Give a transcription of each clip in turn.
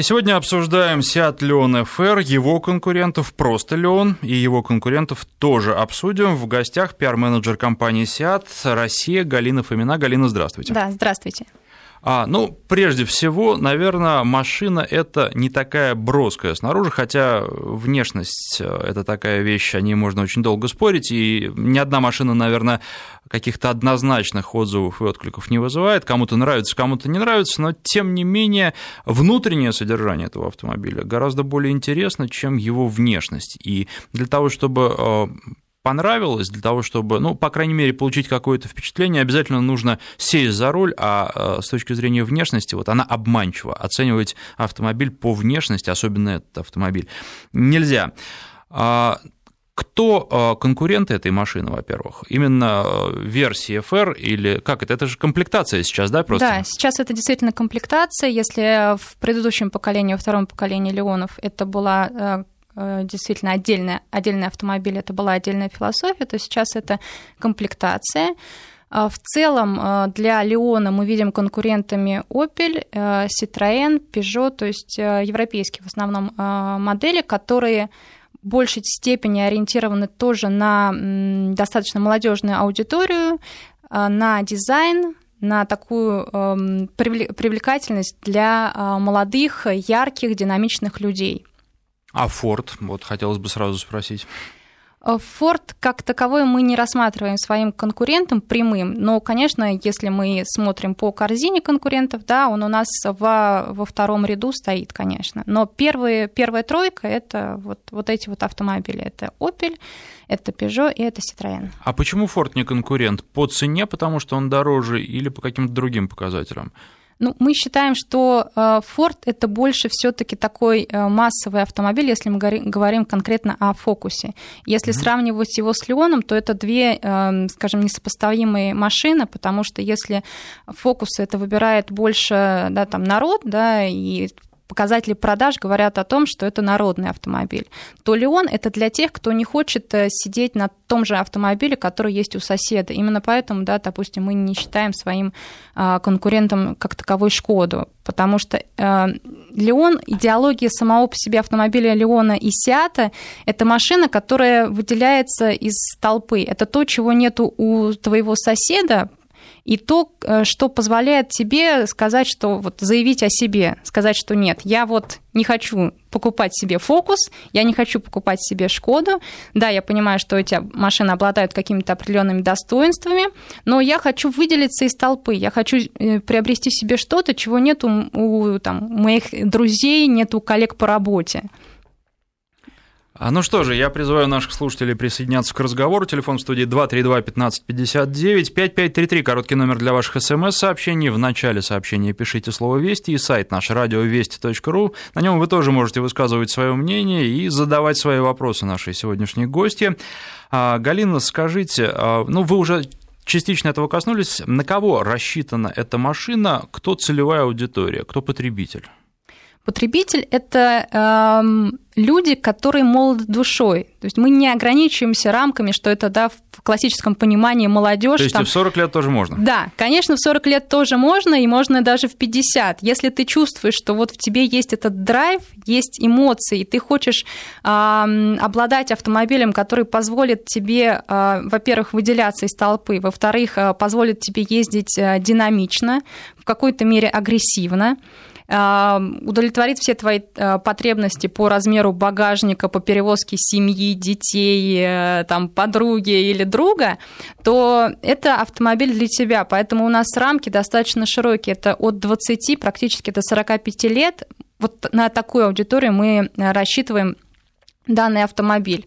И сегодня обсуждаем Seat Leon FR, его конкурентов просто Leon и его конкурентов тоже обсудим. В гостях пиар-менеджер компании Seat Россия Галина Фомина. Галина, здравствуйте. Да, здравствуйте. А, ну, прежде всего, наверное, машина это не такая броская снаружи, хотя внешность э, это такая вещь, о ней можно очень долго спорить, и ни одна машина, наверное, каких-то однозначных отзывов и откликов не вызывает. Кому-то нравится, кому-то не нравится, но тем не менее внутреннее содержание этого автомобиля гораздо более интересно, чем его внешность. И для того, чтобы э, понравилось, для того, чтобы, ну, по крайней мере, получить какое-то впечатление, обязательно нужно сесть за руль, а э, с точки зрения внешности, вот она обманчива. Оценивать автомобиль по внешности, особенно этот автомобиль, нельзя. А, кто э, конкуренты этой машины, во-первых? Именно э, версии FR или как это? Это же комплектация сейчас, да, просто? Да, сейчас это действительно комплектация. Если в предыдущем поколении, во втором поколении Леонов это была действительно отдельный, отдельный автомобиль, это была отдельная философия, то сейчас это комплектация. А в целом э, для Леона мы видим конкурентами Opel, э, Citroën, Peugeot, то есть европейские в основном модели, которые в большей степени ориентированы тоже на достаточно молодежную аудиторию, на дизайн, на такую эм, привлекательность для молодых, ярких, динамичных людей. А Форд, вот хотелось бы сразу спросить. Э, Форд как таковой мы не рассматриваем своим конкурентом прямым, но, конечно, если мы смотрим по корзине конкурентов, да, он у нас во, во втором ряду стоит, конечно. Но первые, первая тройка – это вот, вот эти вот автомобили. Это Opel, это Peugeot и это Citroёn. А почему Форд не конкурент? По цене, потому что он дороже или по каким-то другим показателям? Ну, мы считаем, что э, Ford это больше все-таки такой э, массовый автомобиль, если мы говорим конкретно о фокусе. Если mm-hmm. сравнивать его с Леоном, то это две, э, скажем, несопоставимые машины, потому что если фокус это выбирает больше да, там, народ, да, и показатели продаж говорят о том, что это народный автомобиль, то Леон это для тех, кто не хочет э, сидеть на том же автомобиле, который есть у соседа. Именно поэтому, да, допустим, мы не считаем своим а, конкурентом как таковой Шкоду, потому что э, Леон, идеология самого по себе автомобиля Леона и Сиата, это машина, которая выделяется из толпы. Это то, чего нету у твоего соседа, и то, э, что позволяет тебе сказать, что вот заявить о себе, сказать, что нет, я вот не хочу покупать себе фокус, я не хочу покупать себе Шкоду. Да, я понимаю, что эти машины обладают какими-то определенными достоинствами, но я хочу выделиться из толпы, я хочу э, приобрести себе что-то, чего нет у, у там, моих друзей, нет у коллег по работе. А, ну что же, я призываю наших слушателей присоединяться к разговору. Телефон в студии 232-1559, 5533, короткий номер для ваших смс-сообщений. В начале сообщения пишите слово «Вести» и сайт наш радиовести.ру. На нем вы тоже можете высказывать свое мнение и задавать свои вопросы нашей сегодняшней гости. А, Галина, скажите, а, ну вы уже частично этого коснулись, на кого рассчитана эта машина, кто целевая аудитория, кто потребитель? Потребитель – это э, люди, которые молоды душой. То есть мы не ограничиваемся рамками, что это да, в классическом понимании молодежь. То есть там... в 40 лет тоже можно? Да, конечно, в 40 лет тоже можно, и можно даже в 50. Если ты чувствуешь, что вот в тебе есть этот драйв, есть эмоции, и ты хочешь э, обладать автомобилем, который позволит тебе, э, во-первых, выделяться из толпы, во-вторых, э, позволит тебе ездить э, динамично, в какой-то мере агрессивно, удовлетворит все твои э, потребности по размеру багажника, по перевозке семьи, детей, э, там, подруги или друга, то это автомобиль для тебя. Поэтому у нас рамки достаточно широкие. Это от 20 практически до 45 лет. Вот на такую аудиторию мы рассчитываем данный автомобиль.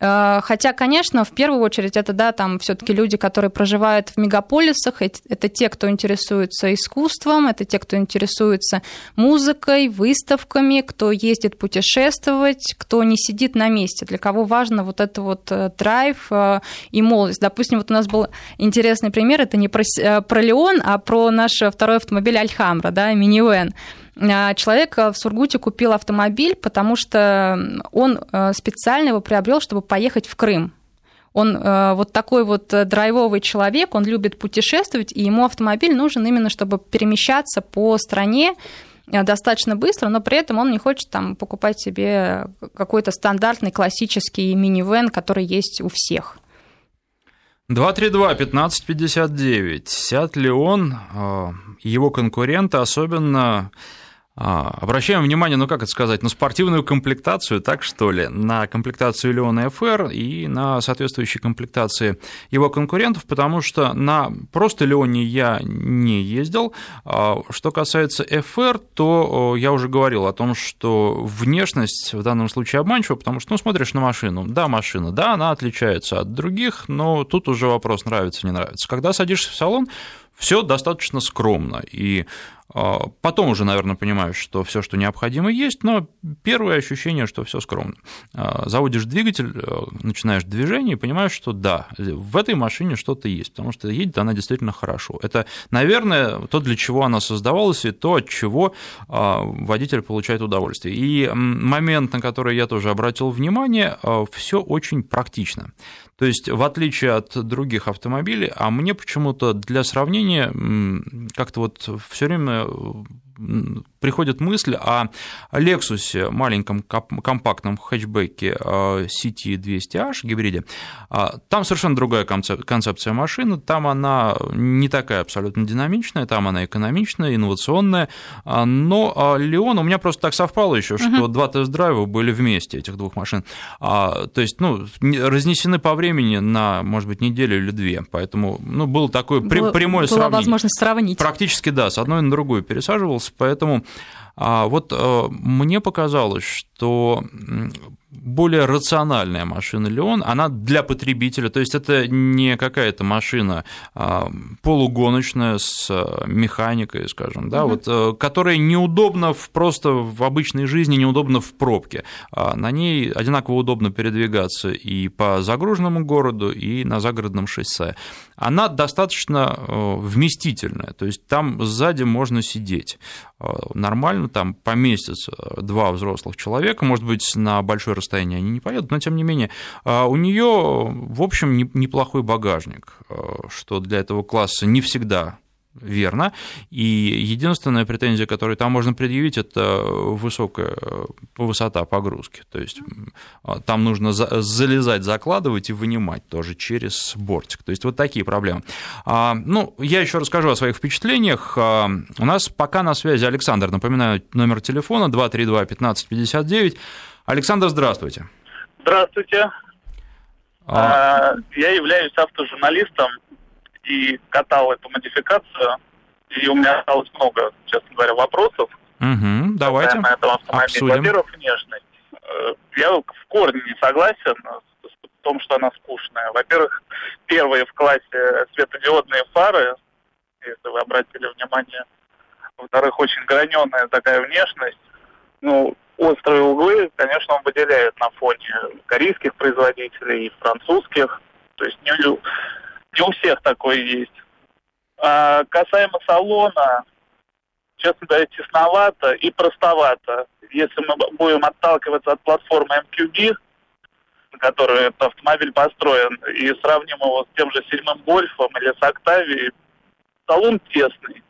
Э, хотя, конечно, в первую очередь это, да, там все-таки люди, которые проживают в мегаполисах, это те, кто интересуется искусством, это те, кто интересуется музыкой, выставками, кто ездит путешествовать, кто не сидит на месте, для кого важно вот это вот э, драйв э, и молодость. Допустим, вот у нас был интересный пример, это не про, про Леон, а про наш второй автомобиль Альхамбра, да, минивэн. А, человек э, в Сургуте купил автомобиль, потому что он э, специально его приобрел, чтобы поехать в Крым. Он э, вот такой вот драйвовый человек, он любит путешествовать, и ему автомобиль нужен именно, чтобы перемещаться по стране, достаточно быстро, но при этом он не хочет там покупать себе какой-то стандартный классический минивэн, который есть у всех. 232-1559. Сят ли он, его конкуренты, особенно а, обращаем внимание, ну как это сказать, на спортивную комплектацию, так что ли, на комплектацию Леона FR и на соответствующие комплектации его конкурентов, потому что на просто Леоне я не ездил. А, что касается FR, то я уже говорил о том, что внешность в данном случае обманчива, потому что, ну, смотришь на машину, да, машина, да, она отличается от других, но тут уже вопрос нравится, не нравится. Когда садишься в салон, все достаточно скромно, и потом уже, наверное, понимаешь, что все, что необходимо, есть, но первое ощущение, что все скромно. А, заводишь двигатель, э, начинаешь движение и понимаешь, что да, в этой машине что-то есть, потому что едет она действительно хорошо. Это, наверное, то, для чего она создавалась, и то, от чего а, водитель получает удовольствие. И момент, на который я тоже обратил внимание, все очень практично. То есть, в отличие от других автомобилей, а мне почему-то для сравнения как-то вот все время приходит мысль о Lexus, маленьком компактном хэтчбеке CT200H гибриде. А, там совершенно другая концепция машины, там она не такая абсолютно динамичная, там она экономичная, инновационная, а, но Леон у меня просто так совпало еще, что uh-huh. два тест-драйва были вместе этих двух машин. А, то есть, ну, разнесены по времени на, может быть, неделю или две, поэтому, ну, было такое было, прямое была сравнение. возможность сравнить. Практически, да, с одной на другую пересаживался, поэтому а вот э, мне показалось, что более рациональная машина Леон, она для потребителя, то есть это не какая-то машина а, полугоночная с э, механикой, скажем, да, угу. вот, э, которая неудобна в, просто в обычной жизни, неудобна в пробке. А на ней одинаково удобно передвигаться и по загруженному городу, и на загородном шоссе. Она достаточно вместительная, то есть там сзади можно сидеть нормально, там поместится два взрослых человека, может быть, на большое расстояние они не поедут, но тем не менее а, у нее, в общем, неплохой багажник, а, что для этого класса не всегда верно. И единственная претензия, которую там можно предъявить, это высокая высота погрузки. То есть а, там нужно залезать, закладывать и вынимать тоже через бортик. То есть вот такие проблемы. Ну, я еще расскажу о своих впечатлениях. У нас пока на связи Александр. Напоминаю, номер телефона 232-1559. Александр, здравствуйте. Здравствуйте. А... Я являюсь автожурналистом и катал эту модификацию, и у меня осталось много, честно говоря, вопросов. Угу, давайте обсудим. Во-первых, внешность. Э, я в корне не согласен в том, что она скучная. Во-первых, первые в классе светодиодные фары, если вы обратили внимание. Во-вторых, очень граненая такая внешность. Ну, острые углы, конечно, он выделяет на фоне корейских производителей и французских. То есть не, не у всех такое есть. А касаемо салона, честно говоря, тесновато и простовато. Если мы будем отталкиваться от платформы MQB, на которой этот автомобиль построен, и сравним его с тем же седьмым Гольфом или с Октавией, салон тесный.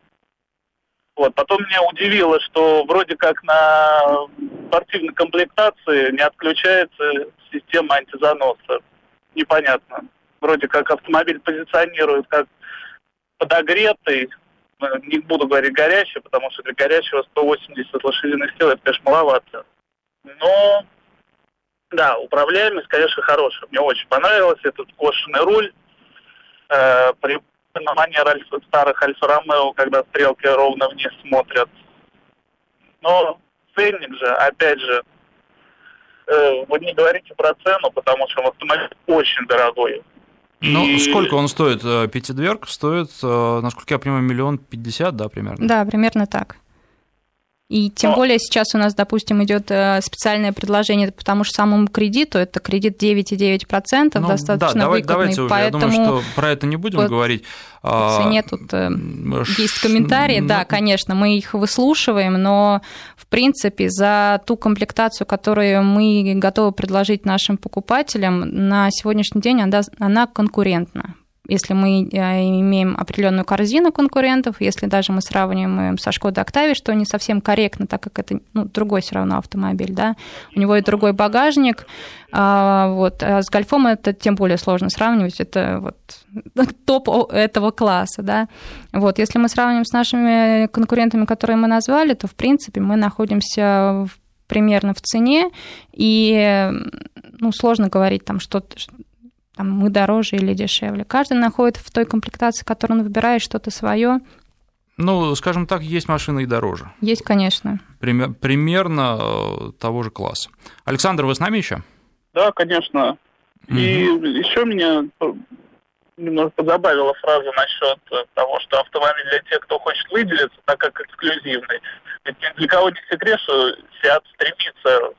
Вот. Потом меня удивило, что вроде как на спортивной комплектации не отключается система антизаноса. Непонятно. Вроде как автомобиль позиционирует как подогретый, ну, не буду говорить горячий, потому что для горячего 180 лошадиных сил это, конечно, маловато. Но, да, управляемость, конечно, хорошая. Мне очень понравилось этот кошенный руль. Э, при манер альфа, старых Альфа-Ромео, когда стрелки ровно вниз смотрят. Но ценник же, опять же, э, вы не говорите про цену, потому что автомобиль очень дорогой. Ну, и... сколько он стоит? Э, пятидверг стоит, э, насколько я понимаю, миллион пятьдесят, да, примерно? Да, примерно так. И тем Но... более сейчас у нас, допустим, идет э, специальное предложение по тому же самому кредиту, это кредит 9,9%, ну, достаточно да, давай, выгодный. Давайте уже, я думаю, что про это не будем вот говорить. По цене тут э, есть комментарии, да, конечно, мы их выслушиваем, но, в принципе, за ту комплектацию, которую мы готовы предложить нашим покупателям, на сегодняшний день она, она конкурентна если мы имеем определенную корзину конкурентов, если даже мы сравниваем со Шкода Octavia, что не совсем корректно, так как это ну, другой все равно автомобиль, да, у него и другой багажник, вот, а с Гольфом это тем более сложно сравнивать, это вот топ этого класса, да, вот, если мы сравним с нашими конкурентами, которые мы назвали, то, в принципе, мы находимся в примерно в цене, и ну, сложно говорить там что-то, там, мы дороже или дешевле. Каждый находит в той комплектации, которую он выбирает, что-то свое. Ну, скажем так, есть машины и дороже. Есть, конечно. Пример, примерно э, того же класса. Александр, вы с нами еще? Да, конечно. Угу. И еще меня немного позабавила фраза насчет того, что автомобиль для тех, кто хочет выделиться, так как эксклюзивный. Ведь для кого не секрет, что Seat стремится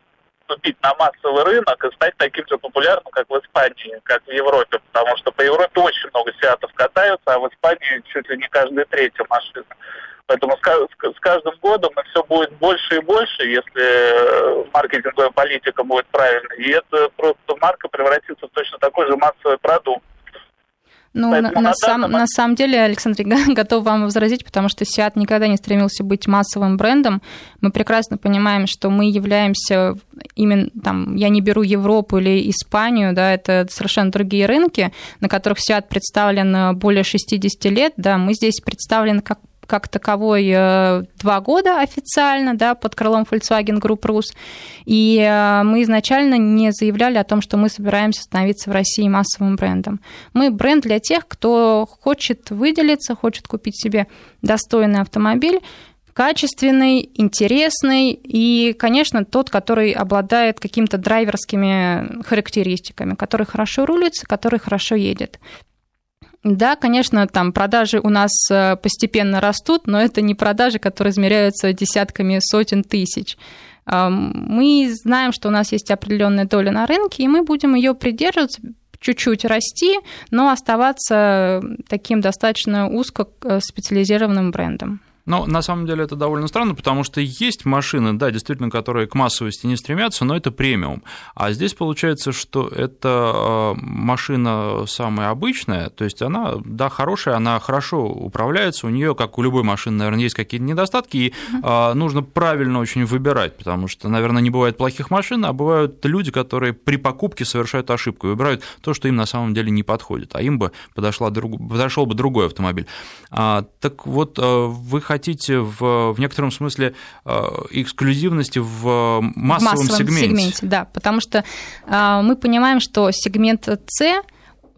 вступить на массовый рынок и стать таким же популярным, как в Испании, как в Европе, потому что по Европе очень много сиатов катаются, а в Испании чуть ли не каждая третья машина. Поэтому с каждым годом все будет больше и больше, если маркетинговая политика будет правильной. И это просто марка превратится в точно такой же массовый продукт. Ну, на, на, сам, на самом деле, Александр, готов вам возразить, потому что Сиат никогда не стремился быть массовым брендом. Мы прекрасно понимаем, что мы являемся именно там, я не беру Европу или Испанию, да, это совершенно другие рынки, на которых Сиат представлен более 60 лет, да, мы здесь представлены как как таковой э, два года официально да, под крылом Volkswagen Group Rus. И э, мы изначально не заявляли о том, что мы собираемся становиться в России массовым брендом. Мы бренд для тех, кто хочет выделиться, хочет купить себе достойный автомобиль, качественный, интересный и, конечно, тот, который обладает какими-то драйверскими характеристиками, который хорошо рулится, который хорошо едет. Да, конечно, там продажи у нас э, постепенно растут, но это не продажи, которые измеряются десятками сотен тысяч. Мы знаем, что у нас есть определенная доля на рынке, и мы будем ее придерживаться, чуть-чуть расти, но оставаться таким достаточно узко э, специализированным брендом. Но на самом деле это довольно странно, потому что есть машины, да, действительно, которые к массовости не стремятся, но это премиум. А здесь получается, что это а, машина самая обычная, то есть она, да, хорошая, она хорошо управляется, у нее, как у любой машины, наверное, есть какие-то недостатки, и mm-hmm. нужно правильно очень выбирать, потому что, наверное, не бывает плохих машин, а бывают люди, которые при покупке совершают ошибку и выбирают то, что им на самом деле не подходит, а им бы подошла, подошел бы другой автомобиль. А, так вот, вы хотите в, в некотором смысле э, эксклюзивности в массовом, в массовом сегменте. сегменте. Да, потому что э, мы понимаем, что сегмент С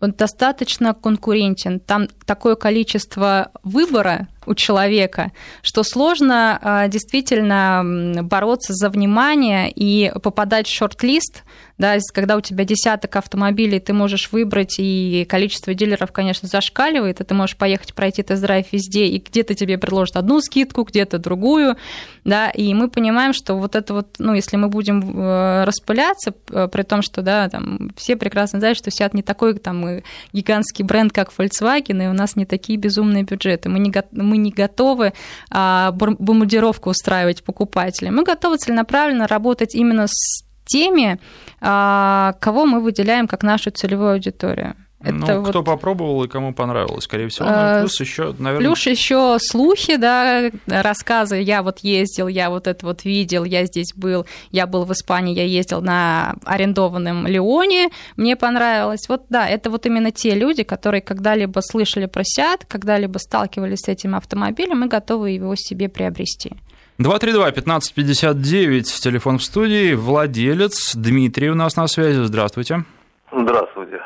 достаточно конкурентен. Там такое количество выбора у человека, что сложно э, действительно бороться за внимание и попадать в шорт-лист да, когда у тебя десяток автомобилей, ты можешь выбрать, и количество дилеров, конечно, зашкаливает, и ты можешь поехать пройти тест-драйв везде, и где-то тебе предложат одну скидку, где-то другую, да, и мы понимаем, что вот это вот, ну, если мы будем э, распыляться, при том, что, да, там, все прекрасно знают, что Seat не такой там гигантский бренд, как Volkswagen, и у нас не такие безумные бюджеты, мы не, не готовы а, бомбардировку устраивать покупателям, мы готовы целенаправленно работать именно с теми, а, кого мы выделяем как нашу целевую аудиторию. Это ну, вот... кто попробовал и кому понравилось, скорее всего. Ну, а, плюс еще, наверное... Плюс еще слухи, да, рассказы. Я вот ездил, я вот это вот видел, я здесь был, я был в Испании, я ездил на арендованном Леоне, мне понравилось. Вот да, это вот именно те люди, которые когда-либо слышали про Сиат, когда-либо сталкивались с этим автомобилем и готовы его себе приобрести. 232-1559, телефон в студии, владелец Дмитрий у нас на связи, здравствуйте. Здравствуйте.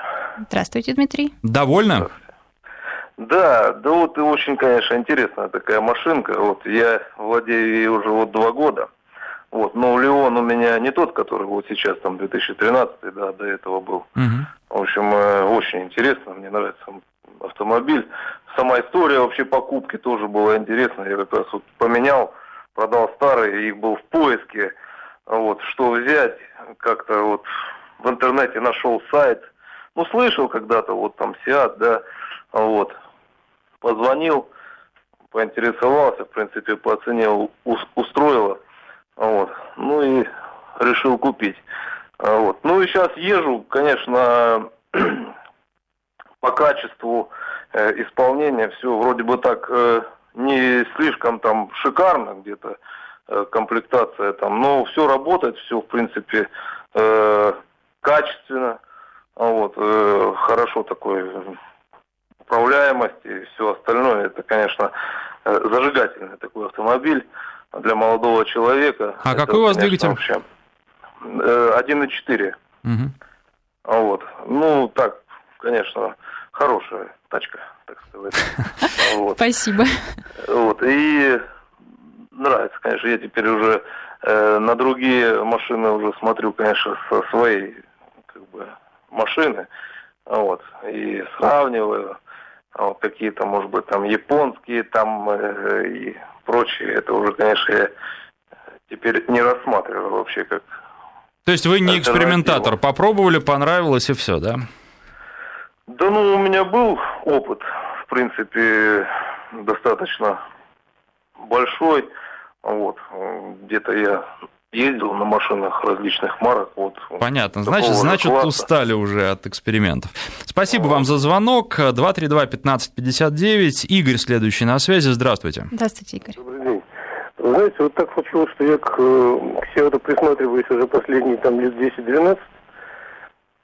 Здравствуйте, Дмитрий. Довольно? Да, да вот и очень, конечно, интересная такая машинка. Вот я владею ей уже вот два года. Вот, но Леон у меня не тот, который вот сейчас, там, 2013, да, до этого был. Угу. В общем, э, очень интересно, мне нравится автомобиль. Сама история вообще покупки тоже была интересная. Я как раз вот поменял продал старый и был в поиске, вот, что взять, как-то вот в интернете нашел сайт, ну, слышал когда-то, вот там Сиат, да, вот, позвонил, поинтересовался, в принципе, по цене устроило, вот, ну и решил купить. Вот. Ну и сейчас езжу, конечно, по качеству э, исполнения все вроде бы так э, не слишком там шикарно где-то э, комплектация там, но все работает, все в принципе э, качественно, вот, э, хорошо такой управляемость и все остальное. Это, конечно, э, зажигательный такой автомобиль для молодого человека. А это, какой у вас конечно, двигатель? Вообще, э, 1.4. Мгм. Вот. Ну, так, конечно, хорошая тачка, так сказать. Вот. Спасибо. Вот. И нравится, конечно, я теперь уже э, на другие машины уже смотрю, конечно, со своей как бы, машины. Вот. И сравниваю. А вот какие-то, может быть, там японские там э, и прочие. Это уже, конечно, я теперь не рассматриваю вообще как То есть вы не экспериментатор, попробовали, понравилось и все, да? Да ну, у меня был опыт, в принципе, достаточно большой. Вот. Где-то я ездил на машинах различных марок. Вот. Понятно. Значит, значит, класса. устали уже от экспериментов. Спасибо вам за звонок. 232-1559. Игорь следующий на связи. Здравствуйте. Здравствуйте, Игорь. Добрый день. Вы знаете, вот так случилось, что я к, э, к Северу присматриваюсь уже последние там лет 10-12.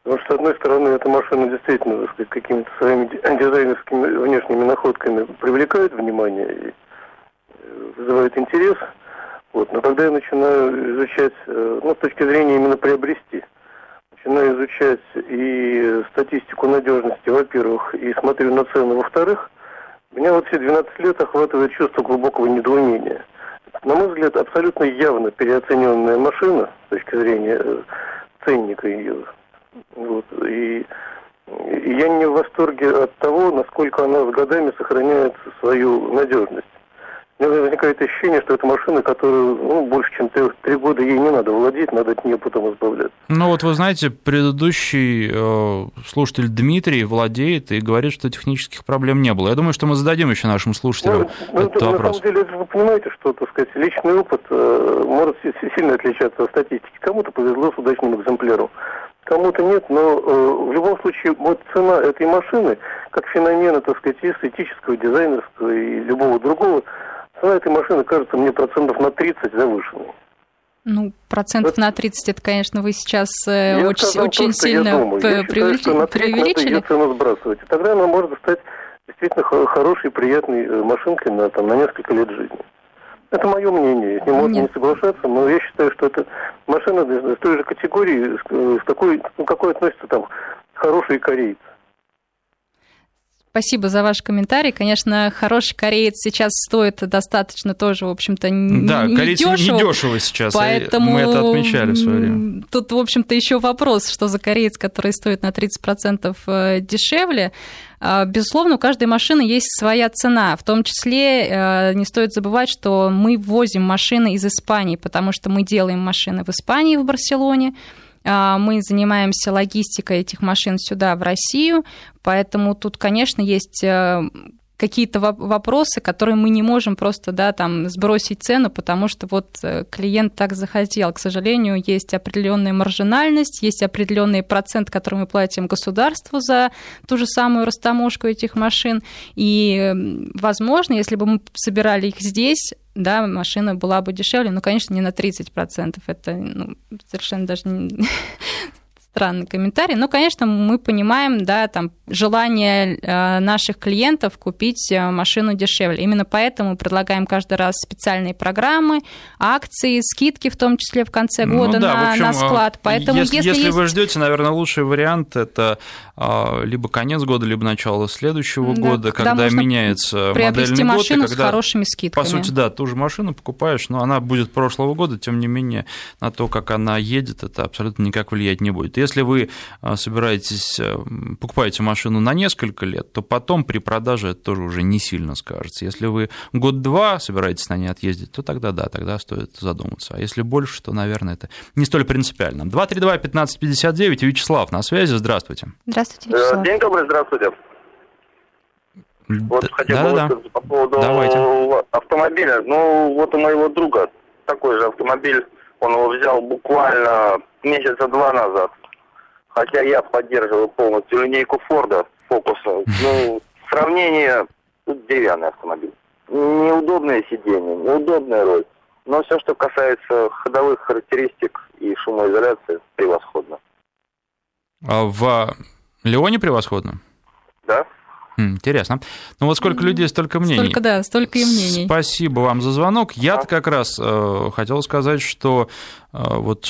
Потому что, с одной стороны, эта машина действительно, так сказать, какими-то своими ди- дизайнерскими внешними находками привлекает внимание и э, вызывает интерес. Вот. Но когда я начинаю изучать, э, ну, с точки зрения именно приобрести, начинаю изучать и статистику надежности, во-первых, и смотрю на цены, во-вторых, меня вот все 12 лет охватывает чувство глубокого недоумения. На мой взгляд, абсолютно явно переоцененная машина с точки зрения э, ценника ее. Вот. И, и я не в восторге от того, насколько она с годами сохраняет свою надежность. У меня возникает ощущение, что это машина, которую ну, больше, чем три, года ей не надо владеть, надо от нее потом избавляться. Ну вот вы знаете, предыдущий э, слушатель Дмитрий владеет и говорит, что технических проблем не было. Я думаю, что мы зададим еще нашим слушателям Ну, этот на вопрос. самом деле, вы понимаете, что, так сказать, личный опыт э, может си- си- сильно отличаться от статистики. Кому-то повезло с удачным экземпляром, кому-то нет, но э, в любом случае вот цена этой машины, как феномена, так сказать, эстетического, дизайнерского и любого другого, цена этой машины кажется мне процентов на 30 завышенной. Ну, процентов на 30, это, конечно, вы сейчас э, Я очень, сказал очень то, что я сильно думаю. Я считаю, что на преувеличили. 30 надо цену сбрасывать. И тогда она может стать действительно хо- хорошей, приятной э, машинкой на, там, на несколько лет жизни. Это мое мнение, с ним можно Нет. не соглашаться, но я считаю, что это машина из той же категории, с, э, с такой, ну, какой относится там хороший кореец. Спасибо за ваш комментарий. Конечно, хороший кореец сейчас стоит достаточно тоже, в общем-то, н- Да, не корейцы дешево. недешево сейчас, и Поэтому мы это отмечали в свое время. Тут, в общем-то, еще вопрос, что за кореец, который стоит на 30% э, дешевле. А, Безусловно, у каждой машины есть своя цена. В том числе э, не стоит забывать, что мы ввозим машины из Испании, потому что мы делаем машины в Испании, в Барселоне. А, Мы занимаемся логистикой этих машин сюда, в Россию. Поэтому тут, конечно, есть э, какие-то воп- вопросы, которые мы не можем просто да, там, сбросить цену, потому что вот э, клиент так захотел. К сожалению, есть определенная маржинальность, есть определенный процент, который мы платим государству за ту же самую растаможку этих машин. И, возможно, если бы мы собирали их здесь, да, машина была бы дешевле, но, конечно, не на 30%. Это ну, совершенно даже не- странный комментарий. Но, конечно, мы понимаем, да, там, желание э, наших клиентов купить э, машину дешевле. Именно поэтому предлагаем каждый раз специальные программы, акции, скидки, в том числе в конце Ну года да, в на, общем, на склад. Поэтому, если, если, если есть... вы ждете, наверное, лучший вариант это а, либо конец года, либо начало следующего Да, года, когда когда, меняется модельный год, и машину с когда, хорошими скидками. по сути, да, ту же машину покупаешь, но она будет прошлого года, тем не менее, на то, как она едет, это абсолютно никак влиять не будет. Если вы а, собираетесь, покупаете машину на несколько лет, то потом при продаже это тоже уже не сильно скажется. Если вы год-два собираетесь на ней отъездить, то тогда да, тогда стоит задуматься. А если больше, то, наверное, это не столь принципиально. 232-1559, Вячеслав на связи, здравствуйте. Здравствуйте, Э, Вячеслав. День добрый, здравствуйте. Вот хотел бы по поводу Давайте. автомобиля. Ну, вот у моего друга такой же автомобиль, он его взял буквально месяца два назад. Хотя я поддерживаю полностью линейку Форда, фокуса. Ну, сравнение, тут деревянный автомобиль. Неудобное сиденье, неудобная роль. Но все, что касается ходовых характеристик и шумоизоляции, превосходно. А в Леоне превосходно? Да. Интересно. Ну вот сколько людей, столько мнений. Столько, да, столько и мнений. Спасибо вам за звонок. Я-то как раз э, хотел сказать, что э, вот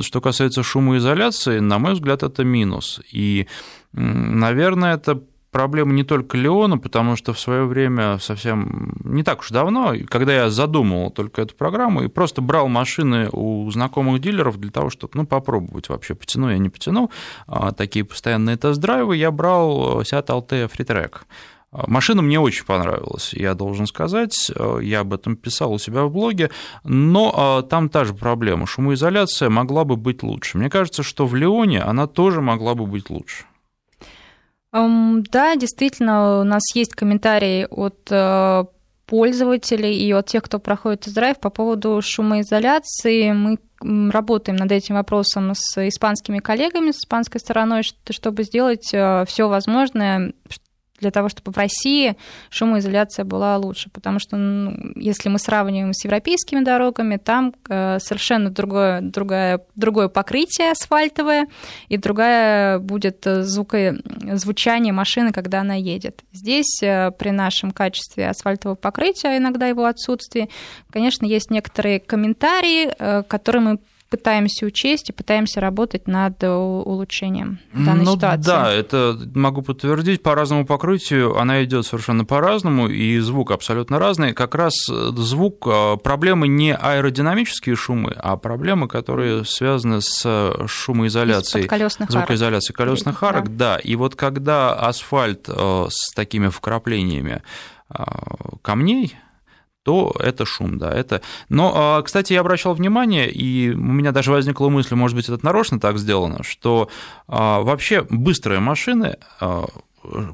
что касается шумоизоляции, на мой взгляд, это минус. И, наверное, это проблема не только Леона, потому что в свое время совсем не так уж давно, когда я задумывал только эту программу и просто брал машины у знакомых дилеров для того, чтобы ну, попробовать вообще, потяну я не потяну, а, такие постоянные тест-драйвы, я брал Seat Altea Freetrack. Машина мне очень понравилась, я должен сказать, я об этом писал у себя в блоге, но а, там та же проблема, шумоизоляция могла бы быть лучше. Мне кажется, что в Леоне она тоже могла бы быть лучше. Да, действительно, у нас есть комментарии от э, пользователей и от тех, кто проходит тест-драйв по поводу шумоизоляции. Мы работаем над этим вопросом с испанскими коллегами, с испанской стороной, чтобы сделать э, все возможное, для того, чтобы в России шумоизоляция была лучше. Потому что ну, если мы сравниваем с европейскими дорогами, там э, совершенно другое, другое, другое покрытие асфальтовое, и другая будет звука, звучание машины, когда она едет. Здесь э, при нашем качестве асфальтового покрытия, иногда его отсутствии, конечно, есть некоторые комментарии, э, которые мы пытаемся учесть и пытаемся работать над улучшением данной ну, ситуации. Да, это могу подтвердить. По разному покрытию она идет совершенно по-разному, и звук абсолютно разный. Как раз звук а, проблемы не аэродинамические шумы, а проблемы, которые связаны с шумоизоляцией, звукоизоляцией колесных арок. Да. да, и вот когда асфальт с такими вкраплениями камней, то это шум, да, это... Но, а, кстати, я обращал внимание, и у меня даже возникла мысль, может быть, это нарочно так сделано, что а, вообще быстрые машины а,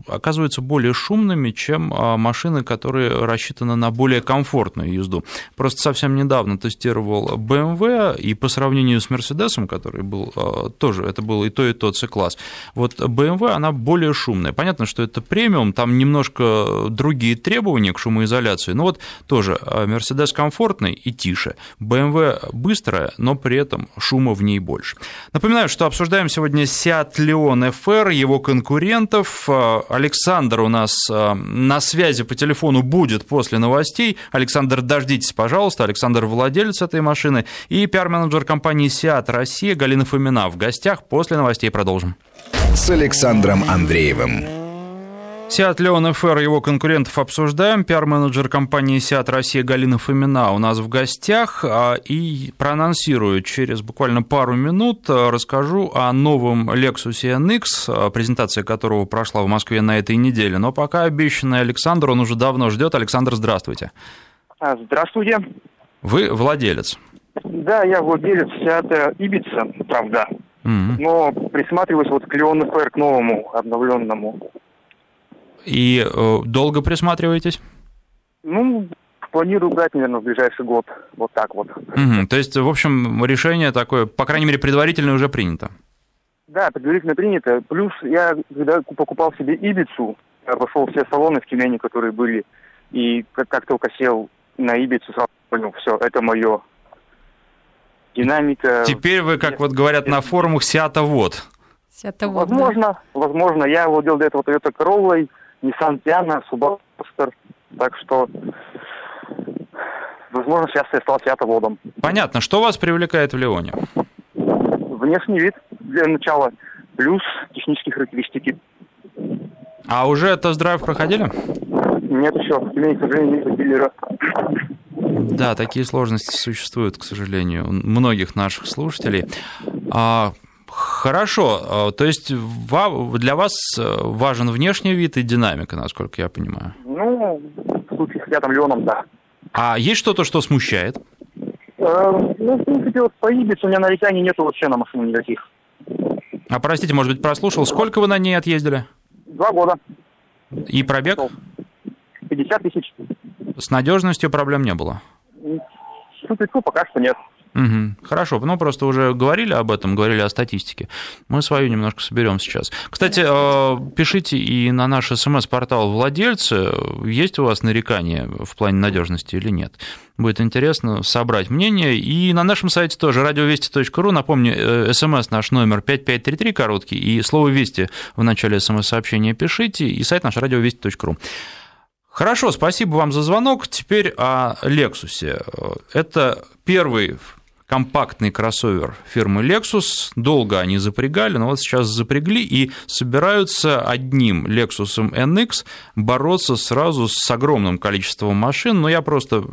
оказываются более шумными, чем а, машины, которые рассчитаны на более комфортную езду. Просто совсем недавно тестировал BMW, и по сравнению с Mercedes, который был а, тоже, это был и то, и то C-класс, вот BMW, она более шумная. Понятно, что это премиум, там немножко другие требования к шумоизоляции, но вот тоже а, Mercedes комфортный и тише, BMW быстрая, но при этом шума в ней больше. Напоминаю, что обсуждаем сегодня Seat Leon FR, его конкурентов, Александр у нас э, на связи по телефону будет после новостей. Александр, дождитесь, пожалуйста. Александр владелец этой машины и пиар-менеджер компании «Сиат Россия» Галина Фомина в гостях. После новостей продолжим. С Александром Андреевым. Сиат Леон ФР, его конкурентов обсуждаем. Пиар-менеджер компании Сиат Россия Галина Фомина у нас в гостях. А, и проанонсирую через буквально пару минут, а, расскажу о новом Lexus NX, а, презентация которого прошла в Москве на этой неделе. Но пока обещанный Александр, он уже давно ждет. Александр, здравствуйте. Здравствуйте. Вы владелец? Да, я владелец Сиата Ибица, правда. Mm-hmm. Но присматриваюсь вот к Леону ФР, к новому, обновленному. И э, долго присматриваетесь? Ну, планирую брать, наверное, в ближайший год. Вот так вот. Угу. То есть, в общем, решение такое, по крайней мере, предварительное уже принято? Да, предварительно принято. Плюс я, когда покупал себе Ибицу, я пошел все салоны в Тюмени, которые были, и как, как только сел на Ибицу, сразу понял, все, это мое. Динамика. Теперь вы, как вот говорят на форумах, сиатовод. Сиатовод. Возможно, да. возможно. Я владел до этого Toyota Corolla, Nissan Tiana, Subaru Forester. Так что, возможно, сейчас я стал святоводом. Понятно. Что вас привлекает в Леоне? Внешний вид для начала, плюс технические характеристики. А уже тест-драйв проходили? Нет еще. Меня, к сожалению, нет дилера. Да, такие сложности существуют, к сожалению, у многих наших слушателей. А Хорошо, а, то есть для вас э, важен внешний вид и динамика, насколько я понимаю? Ну, в случае с Фиатом Леоном, да. А есть что-то, что смущает? Э, ну, в принципе, вот по Ибице у меня нареканий нету вообще на машину никаких. А простите, может быть, прослушал, сколько вы на ней отъездили? Два года. И пробег? 50 тысяч. С надежностью проблем не было? Ну, пока что нет. Угу. Хорошо, ну просто уже говорили об этом, говорили о статистике. Мы свою немножко соберем сейчас. Кстати, э, пишите и на наш смс-портал владельцы, есть у вас нарекания в плане надежности или нет. Будет интересно собрать мнение. И на нашем сайте тоже радиовести.ру. Напомню, э, смс наш номер 5533 короткий, и слово «Вести» в начале смс-сообщения пишите, и сайт наш радиовести.ру. Хорошо, спасибо вам за звонок. Теперь о Лексусе. Это первый компактный кроссовер фирмы Lexus. Долго они запрягали, но вот сейчас запрягли и собираются одним Lexus NX бороться сразу с огромным количеством машин. Но я просто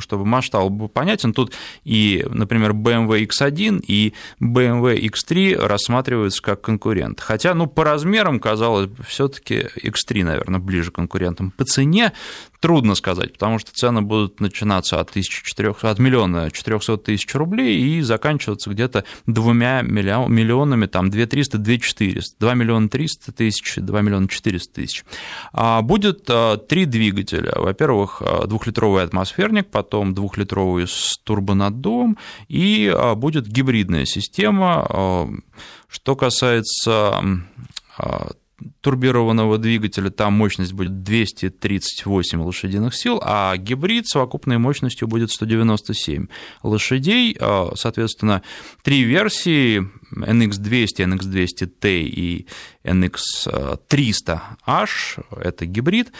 чтобы масштаб был понятен, тут и, например, BMW X1 и BMW X3 рассматриваются как конкуренты. Хотя, ну, по размерам, казалось бы, все таки X3, наверное, ближе к конкурентам. По цене трудно сказать, потому что цены будут начинаться от, 1400, от миллиона 400 тысяч рублей и заканчиваться где-то двумя миллионами, там, 2 300, 2 400, 2 миллиона 300 тысяч, 2 миллиона 400 тысяч. А будет а, три двигателя. Во-первых, а, двухлитровый атмосферник, потом двухлитровый с турбонаддувом, и а, будет гибридная система. А, что касается а, турбированного двигателя, там мощность будет 238 лошадиных сил, а гибрид совокупной мощностью будет 197 лошадей. Соответственно, три версии NX200, NX200T и NX300H, это гибрид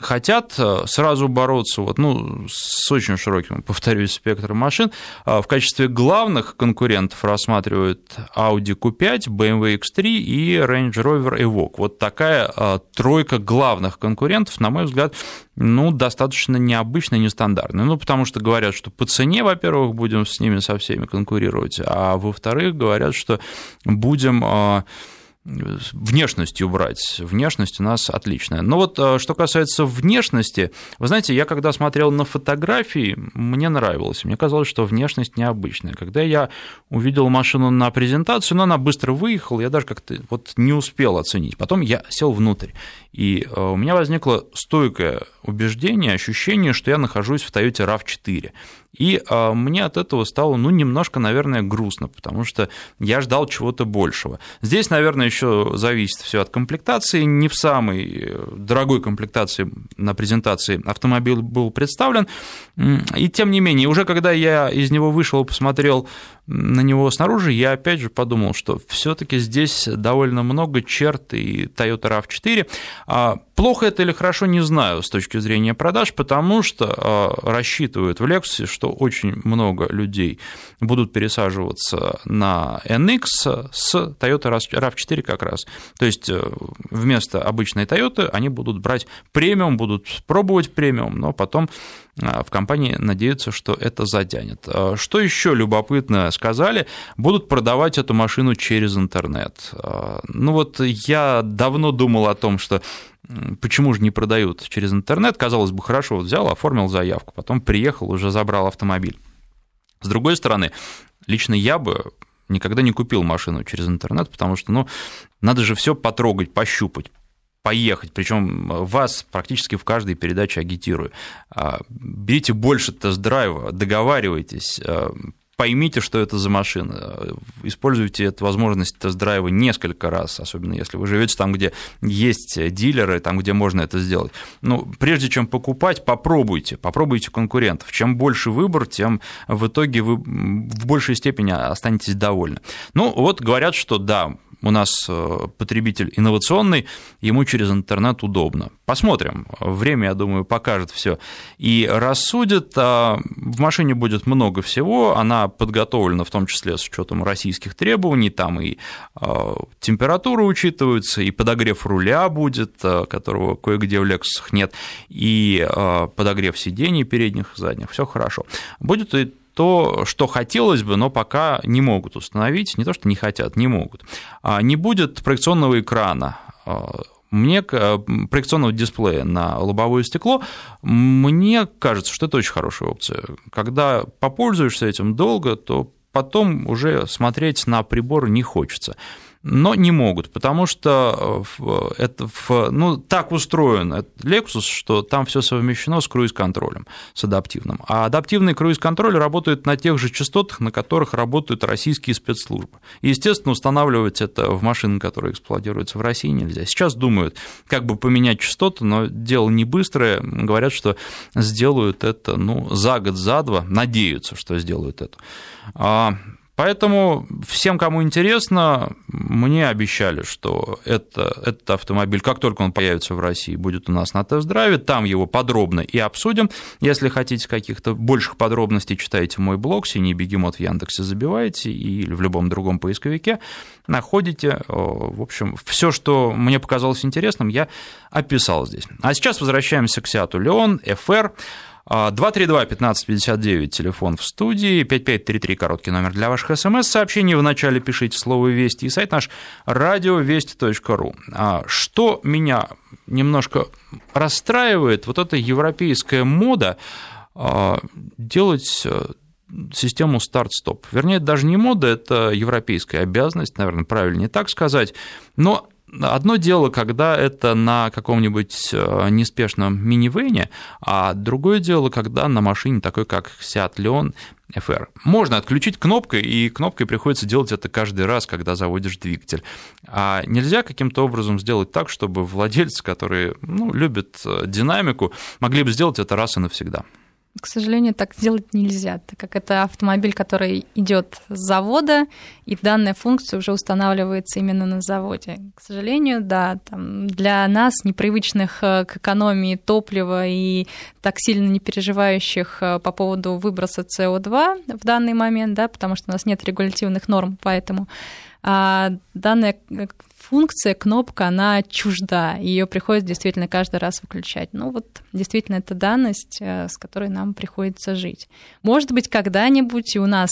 хотят э, сразу бороться вот, ну, с очень широким, повторюсь, спектром машин. А в качестве главных конкурентов рассматривают Audi Q5, BMW X3 и Range Rover Evoque. Вот такая э, тройка главных конкурентов, на мой взгляд, ну, достаточно необычная, нестандартная. Ну, потому что говорят, что по цене, во-первых, будем с ними со всеми конкурировать, а во-вторых, говорят, что будем э, внешностью брать. Внешность у нас отличная. Но вот э, что касается внешности, вы знаете, я когда смотрел на фотографии, мне нравилось. Мне казалось, что внешность необычная. Когда я увидел машину на презентацию, но она быстро выехала, я даже как-то вот не успел оценить. Потом я сел внутрь, и э, у меня возникло стойкое убеждение, ощущение, что я нахожусь в Toyota RAV4. И а, мне от этого стало, ну, немножко, наверное, грустно, потому что я ждал чего-то большего. Здесь, наверное, еще зависит все от комплектации. Не в самой э, дорогой комплектации на презентации автомобиль был представлен. И тем не менее, уже когда я из него вышел посмотрел на него снаружи, я опять же подумал, что все-таки здесь довольно много черт и Toyota RAV4. А плохо это или хорошо, не знаю с точки зрения продаж, потому что а, рассчитывают в Lexus, что очень много людей будут пересаживаться на NX с Toyota RAV4 как раз. То есть э, вместо обычной Toyota они будут брать премиум, будут пробовать премиум, но потом а, в компании надеются, что это затянет. Что еще любопытно сказали, будут продавать эту машину через интернет. А, ну вот я давно думал о том, что почему же не продают через интернет, казалось бы, хорошо, вот взял, оформил заявку, потом приехал, уже забрал автомобиль. С другой стороны, лично я бы никогда не купил машину через интернет, потому что, ну, надо же все потрогать, пощупать, поехать, причем вас практически в каждой передаче агитирую. А, берите больше тест-драйва, договаривайтесь, а, поймите, что это за машина, используйте эту возможность тест-драйва несколько раз, особенно если вы живете там, где есть дилеры, там, где можно это сделать. Ну, прежде чем покупать, попробуйте, попробуйте конкурентов. Чем больше выбор, тем в итоге вы в большей степени останетесь довольны. Ну, вот говорят, что да, у нас э, потребитель инновационный, ему через интернет удобно. Посмотрим. Время, я думаю, покажет все и рассудит. А, в машине будет много всего. Она подготовлена в том числе с учетом российских требований. Там и а, температура учитывается, и подогрев руля будет, а, которого кое-где в Lexus нет, и подогрев сидений передних, задних. Все хорошо. Будет и то, что хотелось бы, но пока не могут установить, не то, что не хотят, не могут. А, не будет проекционного экрана а, мне проекционного дисплея на лобовое стекло, мне кажется, что это очень хорошая опция. Когда попользуешься этим долго, то потом уже смотреть на прибор не хочется. Но не могут, потому что это, ну, так устроен этот Lexus, что там все совмещено с круиз-контролем, с адаптивным. А адаптивный круиз-контроль работает на тех же частотах, на которых работают российские спецслужбы. И, естественно, устанавливать это в машины, которые эксплуатируются в России, нельзя. Сейчас думают, как бы поменять частоты, но дело не быстрое. Говорят, что сделают это ну, за год, за два, надеются, что сделают это. Поэтому всем, кому интересно, мне обещали, что это, этот автомобиль, как только он появится в России, будет у нас на тест-драйве, там его подробно и обсудим. Если хотите каких-то больших подробностей, читайте мой блог «Синий бегемот» в Яндексе забиваете или в любом другом поисковике, находите. В общем, все, что мне показалось интересным, я описал здесь. А сейчас возвращаемся к Сиату Леон, FR. 232-1559, телефон в студии, 5533, короткий номер для ваших смс-сообщений. Вначале пишите слово «Вести» и сайт наш радиовести.ру. А что меня немножко расстраивает, вот эта европейская мода а, делать э, систему старт-стоп. Вернее, даже не мода, это европейская обязанность, наверное, правильнее так сказать. Но Одно дело, когда это на каком-нибудь э, неспешном минивене, а другое дело, когда на машине такой, как Seat Leon FR. Можно отключить кнопкой, и кнопкой приходится делать это каждый раз, когда заводишь двигатель. А нельзя каким-то образом сделать так, чтобы владельцы, которые ну, любят э, динамику, могли бы сделать это раз и навсегда. К сожалению, так сделать нельзя, так как это автомобиль, который идет с завода, и данная функция уже устанавливается именно на заводе. К сожалению, да, там для нас, непривычных э, к экономии топлива и так сильно не переживающих э, по поводу выброса СО2 в данный момент, да, потому что у нас нет регулятивных норм, поэтому данная э, функция, кнопка, она чужда, ее приходится действительно каждый раз выключать. Ну вот действительно это данность, э, с которой нам приходится жить. Может быть, когда-нибудь у нас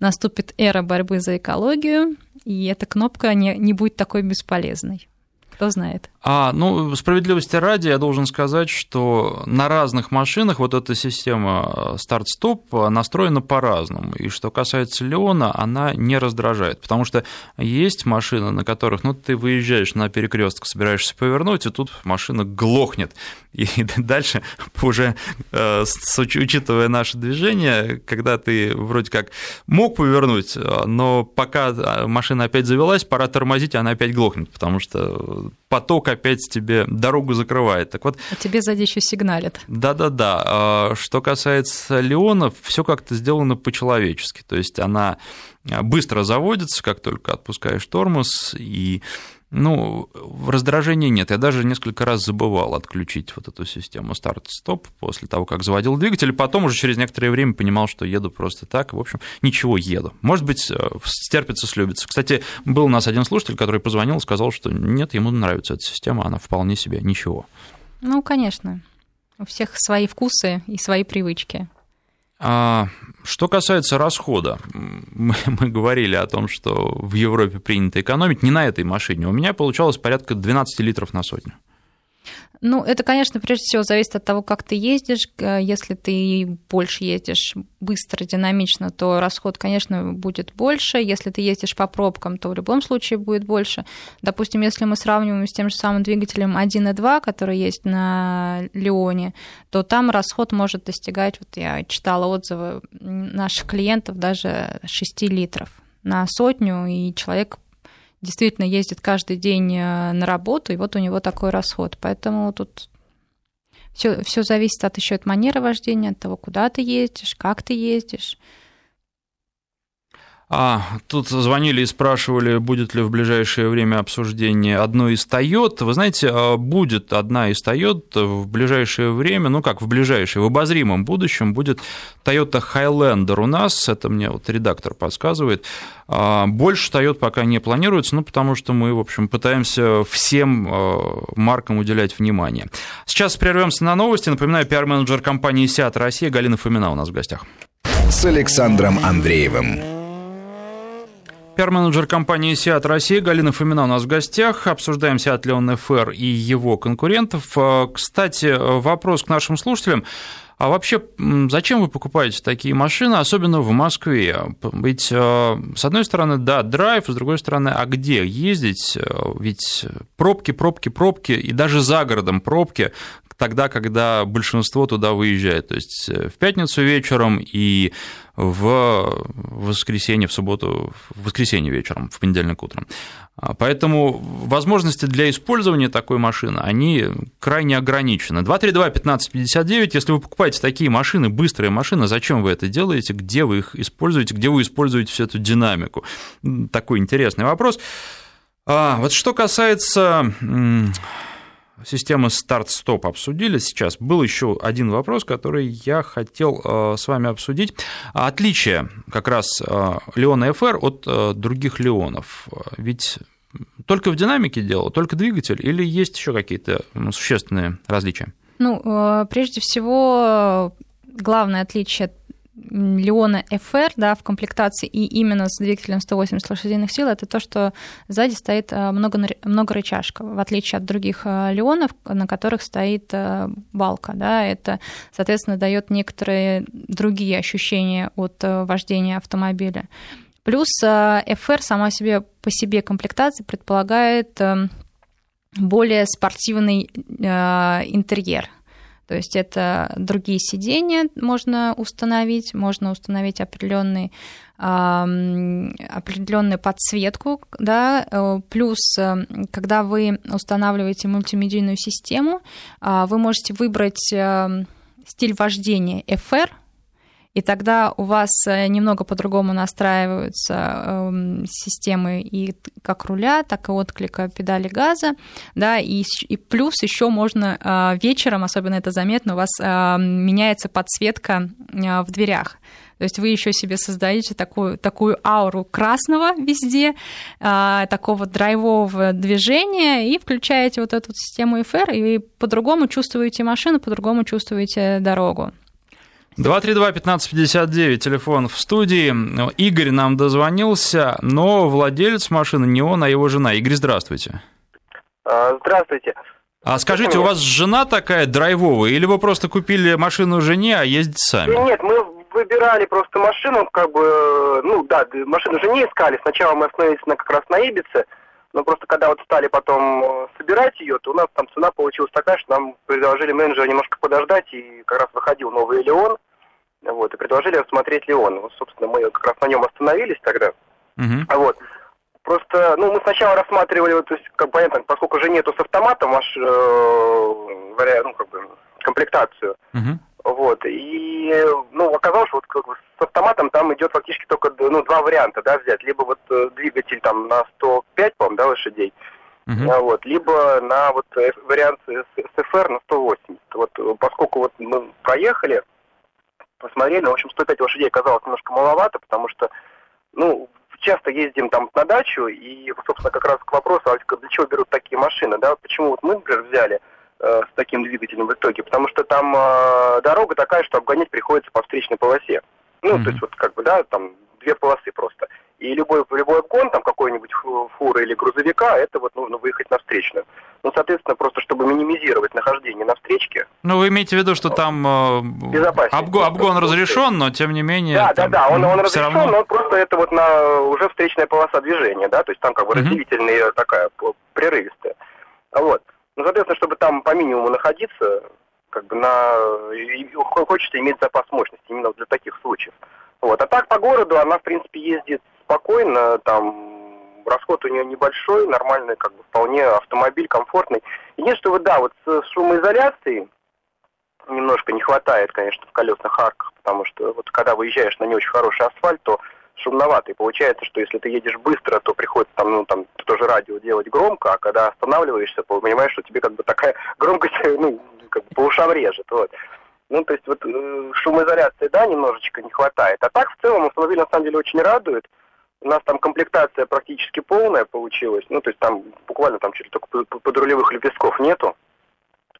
наступит эра борьбы за экологию, и эта кнопка не, не будет такой бесполезной. Кто знает. А, ну, справедливости ради, я должен сказать, что на разных машинах вот эта система старт-стоп настроена по-разному. И что касается Леона, она не раздражает, потому что есть машины, на которых, ну, ты выезжаешь на перекресток, собираешься повернуть, и тут машина глохнет. И дальше уже, э, учитывая наше движение, когда ты вроде как мог повернуть, но пока машина опять завелась, пора тормозить, она опять глохнет, потому что поток опять тебе дорогу закрывает. Так вот, а тебе сзади еще сигналят. Да-да-да. А, что касается Леонов, все как-то сделано по-человечески. То есть она быстро заводится, как только отпускаешь тормоз, и ну, раздражения нет. Я даже несколько раз забывал отключить вот эту систему старт-стоп после того, как заводил двигатель. Потом уже через некоторое время понимал, что еду просто так. В общем, ничего, еду. Может быть, э, стерпится, слюбится. Кстати, был у нас один слушатель, который позвонил и сказал, что нет, ему нравится эта система, она вполне себе ничего. Ну, конечно. У всех свои вкусы и свои привычки. А, что касается расхода, мы, мы говорили о том, что в Европе принято экономить не на этой машине. У меня получалось порядка 12 литров на сотню. Ну, это, конечно, прежде всего зависит от того, как ты ездишь. Если ты больше ездишь быстро, динамично, то расход, конечно, будет больше. Если ты ездишь по пробкам, то в любом случае будет больше. Допустим, если мы сравниваем с тем же самым двигателем 1.2, который есть на Леоне, то там расход может достигать, вот я читала отзывы наших клиентов, даже 6 литров на сотню, и человек действительно ездит каждый день э, на работу, и вот у него такой расход. Поэтому тут все, все зависит от еще от манеры вождения, от того, куда ты ездишь, как ты ездишь. А, тут звонили и спрашивали, будет ли в ближайшее время обсуждение одной из Toyota. Вы знаете, а, будет одна из Toyota в ближайшее время, ну как в ближайшее, в обозримом будущем будет Toyota Highlander у нас, это мне вот редактор подсказывает. А, больше Toyota пока не планируется, ну потому что мы, в общем, пытаемся всем а, маркам уделять внимание. Сейчас прервемся на новости. Напоминаю, пиар-менеджер компании «Сиат Россия» Галина Фомина у нас в гостях. С Александром Андреевым. Пиар-менеджер компании «Сиат Россия» Галина Фомина у нас в гостях. Обсуждаем «Сиат Леон ФР» и его конкурентов. А, кстати, вопрос к нашим слушателям. А вообще, зачем вы покупаете такие машины, особенно в Москве? Ведь, э, с одной стороны, да, драйв, с другой стороны, а где ездить? Э, ведь пробки, пробки, пробки, и даже за городом пробки, тогда, когда большинство туда выезжает. То есть э, в пятницу вечером и в воскресенье, в субботу, в воскресенье вечером, в понедельник утром. А, поэтому возможности для использования такой машины, они крайне ограничены. 232-1559, если вы покупаете такие машины, быстрые машины, зачем вы это делаете, где вы их используете, где вы используете всю эту динамику? Такой интересный вопрос. А, вот что касается системы старт-стоп обсудили сейчас. Был еще один вопрос, который я хотел э, с вами обсудить. Отличие как раз э, Леона FR от э, других Леонов. Ведь только в динамике дело, только двигатель, или есть еще какие-то ну, существенные различия? Ну, прежде всего, главное отличие Леона FR да, в комплектации и именно с двигателем 180 лошадиных сил, это то, что сзади стоит э, много, много рычажка, в отличие от других э, Леонов, на которых стоит э, балка. Да, это, соответственно, дает некоторые другие ощущения от вождения автомобиля. Плюс FR сама себе по себе комплектация предполагает более спортивный интерьер – то есть это другие сидения можно установить, можно установить определенный определенную подсветку, да, э, плюс, э, когда вы устанавливаете мультимедийную систему, а, вы можете выбрать э, стиль вождения FR, и тогда у вас э, немного по-другому настраиваются эм, системы и как руля, так и отклика педали газа, да, и, и плюс еще можно э, вечером, особенно это заметно, у вас э, меняется подсветка в дверях. То есть вы еще себе создаете такую, такую ауру красного везде, такого драйвового движения, и включаете вот эту систему FR, и по-другому чувствуете машину, по-другому чувствуете дорогу. 232-1559, телефон в студии. Игорь нам дозвонился, но владелец машины не он, а его жена. Игорь, здравствуйте. А, здравствуйте. А скажите, у вас жена такая драйвовая, или вы просто купили машину жене, а ездите сами? Нет, мы выбирали просто машину, как бы, ну да, машину жене искали. Сначала мы остановились на, как раз на Ибице, но просто когда вот стали потом э, собирать ее, то у нас там цена получилась такая, что нам предложили менеджера немножко подождать, и как раз выходил новый Леон, вот, и предложили рассмотреть Леон. Вот, собственно, мы как раз на нем остановились тогда. Uh-huh. Вот. Просто, ну, мы сначала рассматривали, то есть, как понятно, поскольку уже нету с автоматом аж, э, ну, как бы, комплектацию. Uh-huh. Вот, и, ну, оказалось, что вот как бы с автоматом там идет фактически только, ну, два варианта, да, взять. Либо вот э, двигатель там на 105, по-моему, да, лошадей, uh-huh. вот, либо на вот э, вариант СФР на 180. Вот, э, поскольку вот мы проехали, посмотрели, ну, в общем, 105 лошадей оказалось немножко маловато, потому что, ну, часто ездим там на дачу, и, собственно, как раз к вопросу, а для чего берут такие машины, да, почему вот мы, например, взяли с таким двигателем в итоге, потому что там э, дорога такая, что обгонять приходится по встречной полосе. Ну, mm-hmm. то есть вот как бы, да, там две полосы просто. И любой, любой обгон, там какой-нибудь фуры или грузовика, это вот нужно выехать на встречную. Ну, соответственно, просто чтобы минимизировать нахождение на встречке. Ну, вы имеете в виду, что там э, обгон, обгон разрешен, но тем не менее. Да, там, да, да, он, он разрешен, равно... но просто это вот на уже встречная полоса движения, да, то есть там как бы разделительная uh-huh. такая прерывистая. Вот. Ну, соответственно, чтобы там по минимуму находиться, как бы на хочется иметь запас мощности именно для таких случаев. Вот. А так по городу она, в принципе, ездит спокойно, там расход у нее небольшой, нормальный, как бы вполне автомобиль, комфортный. Единственное, вот, да, вот с шумоизоляцией немножко не хватает, конечно, в колесных арках, потому что вот когда выезжаешь на не очень хороший асфальт, то шумновато. И получается, что если ты едешь быстро, то приходится там, ну, там, тоже радио делать громко, а когда останавливаешься, понимаешь, что тебе как бы такая громкость, ну, как бы по ушам режет, вот. Ну, то есть вот э, шумоизоляции, да, немножечко не хватает. А так, в целом, автомобиль на самом деле очень радует. У нас там комплектация практически полная получилась. Ну, то есть там буквально там чуть ли только подрулевых лепестков нету.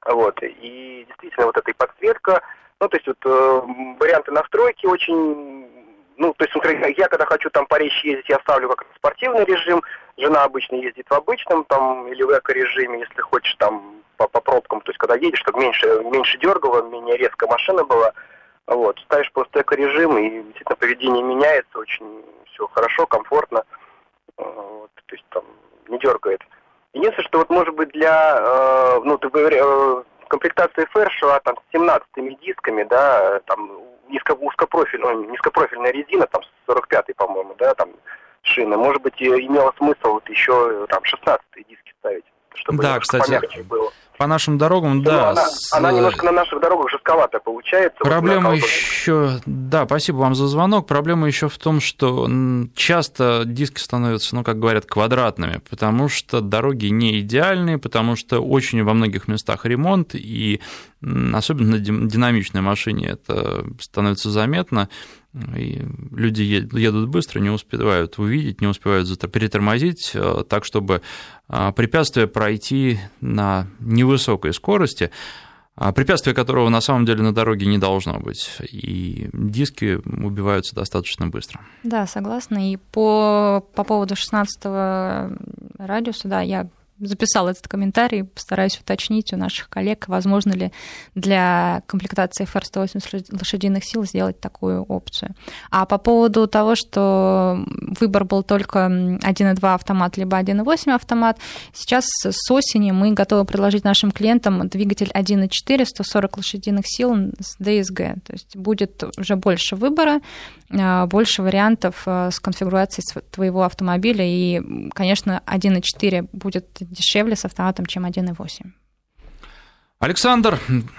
Вот. И действительно вот эта и подсветка, ну, то есть вот э, варианты настройки очень ну, то есть, например, я когда хочу там по речи ездить, я ставлю как спортивный режим, жена обычно ездит в обычном там или в эко-режиме, если хочешь там по, по пробкам, то есть когда едешь, чтобы меньше, меньше дергало, менее резко машина была. Вот, ставишь просто эко-режим, и действительно поведение меняется, очень все хорошо, комфортно. Вот, то есть там не дергает. Единственное, что вот может быть для, э, ну, ты э, комплектация FR шла там с 17 дисками, да, там низко, узкопрофильная, ну, низкопрофильная резина, там 45 по-моему, да, там шины. Может быть, имело смысл вот еще там 16 диски ставить, чтобы да, кстати, было. По нашим дорогам, да. Она, с... она немножко на наших дорогах жестковато получается. Проблема вот еще, да, спасибо вам за звонок. Проблема еще в том, что часто диски становятся, ну, как говорят, квадратными, потому что дороги не идеальные, потому что очень во многих местах ремонт, и особенно на динамичной машине это становится заметно. И люди едут быстро, не успевают увидеть, не успевают перетормозить, э, так чтобы э, препятствие пройти на невысокой скорости, а препятствие которого на самом деле на дороге не должно быть, и диски убиваются достаточно быстро. Да, согласна. И по, по поводу 16 радиуса, да, я записал этот комментарий, постараюсь уточнить у наших коллег, возможно ли для комплектации FR180 лошадиных сил сделать такую опцию. А по поводу того, что выбор был только 1.2 автомат либо 1.8 автомат, сейчас с осени мы готовы предложить нашим клиентам двигатель 1.4 140 лошадиных сил с DSG. То есть будет уже больше выбора, а, больше вариантов а, с конфигурацией твоего автомобиля. И, конечно, 1.4 будет дешевле с автоматом, чем 1.8. Александр,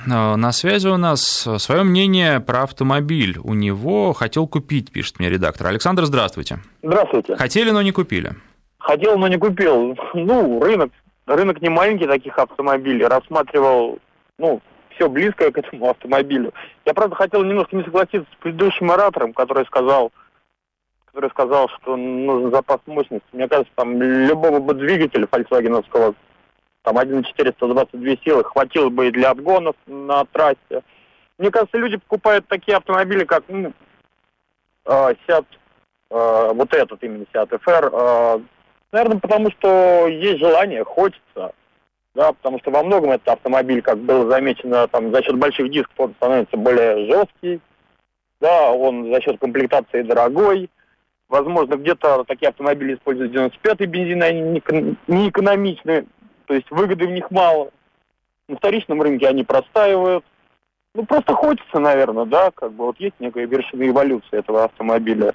а, на связи у нас свое мнение про автомобиль. У него хотел купить, пишет мне редактор. Александр, здравствуйте. Здравствуйте. Хотели, но не купили. Хотел, но не купил. Ну, рынок, рынок не маленький таких автомобилей. Рассматривал, ну, все близкое к этому автомобилю. Я, правда, хотел немножко не согласиться с предыдущим оратором, который сказал, который сказал, что нужен запас мощности. Мне кажется, там любого бы двигателя фольксвагеновского, там 1.4 122 силы, хватило бы и для обгонов на трассе. Мне кажется, люди покупают такие автомобили, как ну, Seat, э, вот этот именно Seat FR, э, наверное, потому что есть желание, хочется да, потому что во многом этот автомобиль, как было замечено, там, за счет больших дисков он становится более жесткий, да, он за счет комплектации дорогой, возможно, где-то такие автомобили используют 95-й бензин, они не экономичны, то есть выгоды в них мало. На вторичном рынке они простаивают. Ну, просто хочется, наверное, да, как бы вот есть некая вершина эволюции этого автомобиля.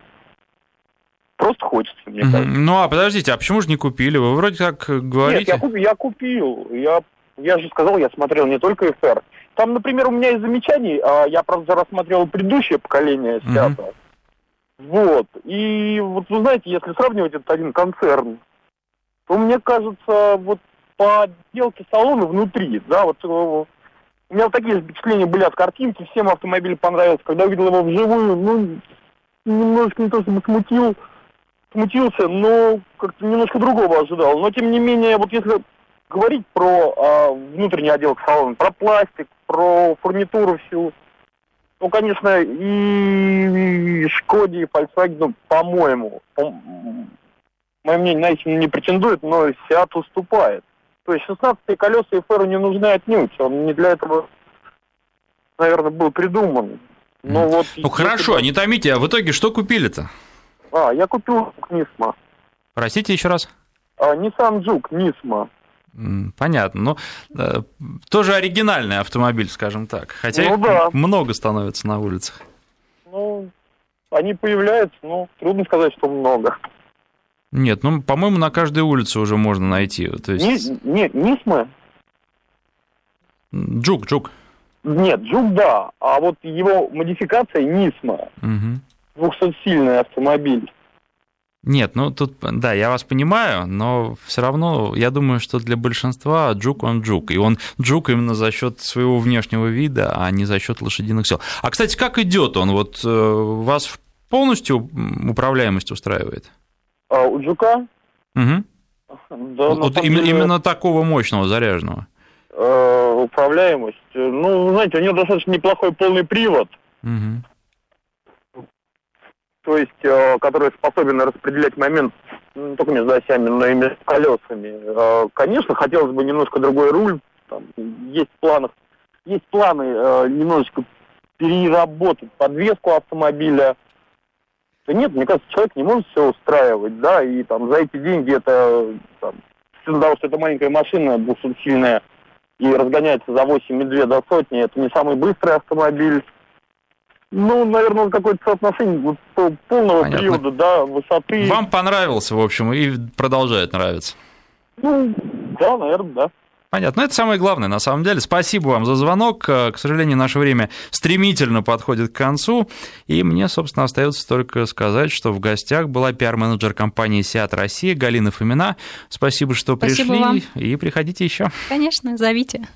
Просто хочется, мне кажется. Ну, а подождите, а почему же не купили? Вы вроде как говорите... Нет, я, куп, я купил. Я, я же сказал, я смотрел не только FR. Там, например, у меня есть замечаний. А, я, правда, рассматривал предыдущее поколение Сиата. Угу. Вот. И вот, вы знаете, если сравнивать этот один концерн, то мне кажется, вот по отделке салона внутри, да, вот э, у меня вот такие впечатления были от картинки, всем автомобиль понравился. Когда увидел его вживую, ну, немножко не то чтобы смутил, смутился, но как-то немножко другого ожидал. Но тем не менее, вот если говорить про а, внутренний отделку салона, про пластик, про фурнитуру всю, ну, конечно, и, и Шкоде, и Volkswagen, ну, по-моему, по, мое мнение, на это не претендует, но Сиат уступает. То есть 16-е колеса и феру не нужны отнюдь. Он не для этого, наверное, был придуман. Но mm. вот, ну хорошо, бы... не томите, а в итоге что купили-то? А, я купил Нисма. Простите еще раз? А, Nissan Juke, Нисма. Понятно. Ну, э, тоже оригинальный автомобиль, скажем так. Хотя ну, их да. много становится на улицах. Ну, они появляются, но трудно сказать, что много. Нет, ну, по-моему, на каждой улице уже можно найти. То есть... Не, нет, Нисма. Джук, Джук. Нет, Джук, да. А вот его модификация Нисма. Угу. 200-сильный автомобиль. Нет, ну тут, да, я вас понимаю, но все равно я думаю, что для большинства джук он джук. И он джук именно за счет своего внешнего вида, а не за счет лошадиных сил. А, кстати, как идет он? Вот э, вас полностью управляемость устраивает? А, у джука? Угу. Да, вот именно, деле... именно такого мощного, заряженного. Э, управляемость. Ну, знаете, у него достаточно неплохой полный привод. Угу то есть, э, который способен распределять момент не только между осями, но и между колесами. Э, конечно, хотелось бы немножко другой руль там, есть в планах, есть планы э, немножечко переработать подвеску автомобиля. Да нет, мне кажется, человек не может все устраивать, да, и там за эти деньги это, там, из-за того, что это маленькая машина двухсотсильная, и разгоняется за 8 медведей до сотни, это не самый быстрый автомобиль. Ну, наверное, какое-то соотношение вот, полного Понятно. периода, да, высоты. Вам понравился, в общем, и продолжает нравиться. Ну, да, наверное, да. Понятно. Ну, это самое главное, на самом деле. Спасибо вам за звонок. Э, К сожалению, наше время стремительно подходит к концу. И мне, собственно, остается только сказать, что в гостях была пиар-менеджер компании «Сиат Россия» Галина Фомина. Спасибо, что Спасибо пришли. вам. И приходите еще. Конечно, зовите.